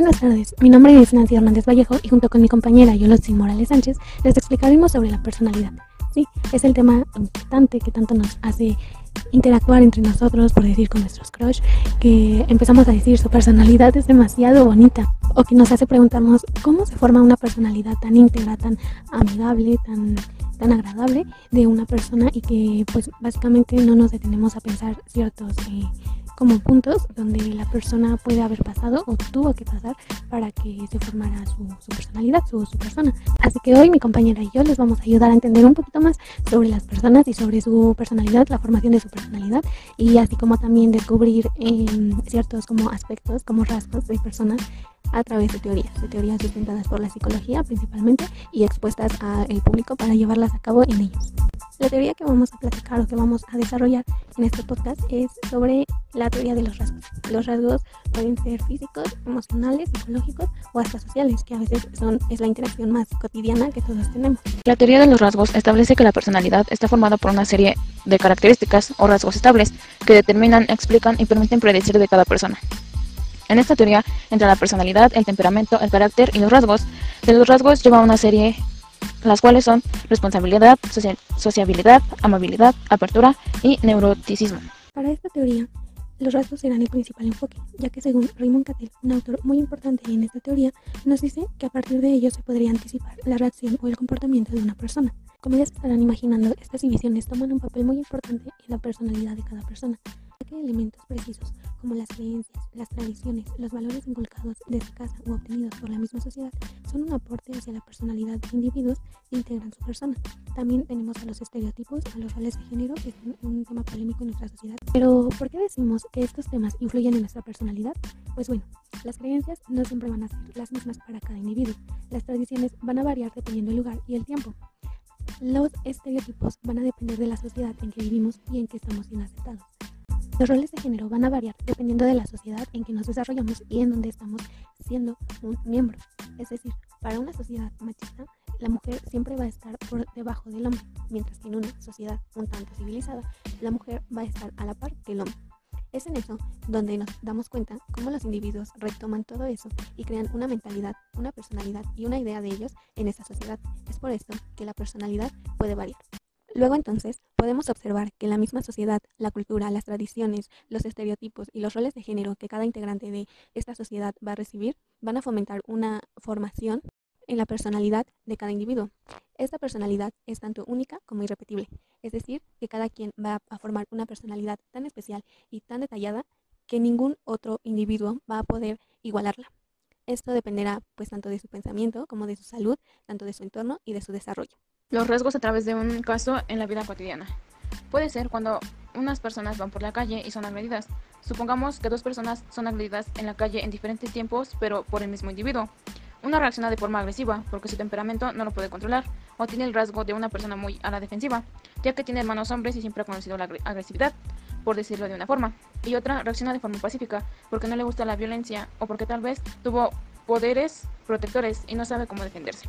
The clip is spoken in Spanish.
Buenas tardes, mi nombre es Nancy Hernández Vallejo y junto con mi compañera Yolotzin Morales Sánchez les explicaremos sobre la personalidad. Sí, es el tema importante que tanto nos hace interactuar entre nosotros, por decir con nuestros crush, que empezamos a decir su personalidad es demasiado bonita o que nos hace preguntarnos cómo se forma una personalidad tan íntegra, tan amigable, tan tan agradable de una persona y que pues básicamente no nos detenemos a pensar ciertos eh, como puntos donde la persona puede haber pasado o tuvo que pasar para que se formara su, personalidad, su, su, persona. Así que hoy mi compañera y yo les vamos a ayudar a entender un poquito más sobre las personas y sobre su personalidad, la formación de su personalidad y así como también descubrir em, ciertos como aspectos, como rasgos de personas a través de teorías, de teorías sustentadas por la psicología principalmente y expuestas al público para llevarlas a cabo en ellos. La teoría que vamos a platicar o que vamos a desarrollar en este podcast es sobre la teoría de los rasgos. Los rasgos pueden ser físicos, emocionales, psicológicos o hasta sociales, que a veces son, es la interacción más cotidiana que todos tenemos. La teoría de los rasgos establece que la personalidad está formada por una serie de características o rasgos estables que determinan, explican y permiten predecir de cada persona. En esta teoría entra la personalidad, el temperamento, el carácter y los rasgos. De los rasgos lleva una serie las cuales son responsabilidad, sociabilidad, amabilidad, apertura y neuroticismo. Para esta teoría, los rasgos serán el principal enfoque, ya que según Raymond Cattell, un autor muy importante en esta teoría, nos dice que a partir de ello se podría anticipar la reacción o el comportamiento de una persona. Como ya se estarán imaginando, estas divisiones toman un papel muy importante en la personalidad de cada persona, elementos precisos como las creencias, las tradiciones, los valores inculcados desde casa o obtenidos por la misma sociedad, son un aporte hacia la personalidad de individuos que integran su persona. También tenemos a los estereotipos, a los roles de género, que es un tema polémico en nuestra sociedad. Pero, ¿por qué decimos que estos temas influyen en nuestra personalidad? Pues bueno, las creencias no siempre van a ser las mismas para cada individuo. Las tradiciones van a variar dependiendo del lugar y el tiempo. Los estereotipos van a depender de la sociedad en que vivimos y en que estamos siendo aceptados. Los roles de género van a variar dependiendo de la sociedad en que nos desarrollamos y en donde estamos siendo un miembro. Es decir, para una sociedad machista, la mujer siempre va a estar por debajo del hombre, mientras que en una sociedad un tanto civilizada, la mujer va a estar a la par que el hombre. Es en eso donde nos damos cuenta cómo los individuos retoman todo eso y crean una mentalidad, una personalidad y una idea de ellos en esa sociedad. Es por esto que la personalidad puede variar. Luego entonces podemos observar que en la misma sociedad, la cultura, las tradiciones, los estereotipos y los roles de género que cada integrante de esta sociedad va a recibir van a fomentar una formación en la personalidad de cada individuo. Esta personalidad es tanto única como irrepetible, es decir, que cada quien va a formar una personalidad tan especial y tan detallada que ningún otro individuo va a poder igualarla. Esto dependerá pues tanto de su pensamiento como de su salud, tanto de su entorno y de su desarrollo los riesgos a través de un caso en la vida cotidiana. Puede ser cuando unas personas van por la calle y son agredidas. Supongamos que dos personas son agredidas en la calle en diferentes tiempos, pero por el mismo individuo. Una reacciona de forma agresiva porque su temperamento no lo puede controlar, o tiene el rasgo de una persona muy a la defensiva, ya que tiene hermanos hombres y siempre ha conocido la agresividad, por decirlo de una forma. Y otra reacciona de forma pacífica porque no le gusta la violencia o porque tal vez tuvo poderes protectores y no sabe cómo defenderse.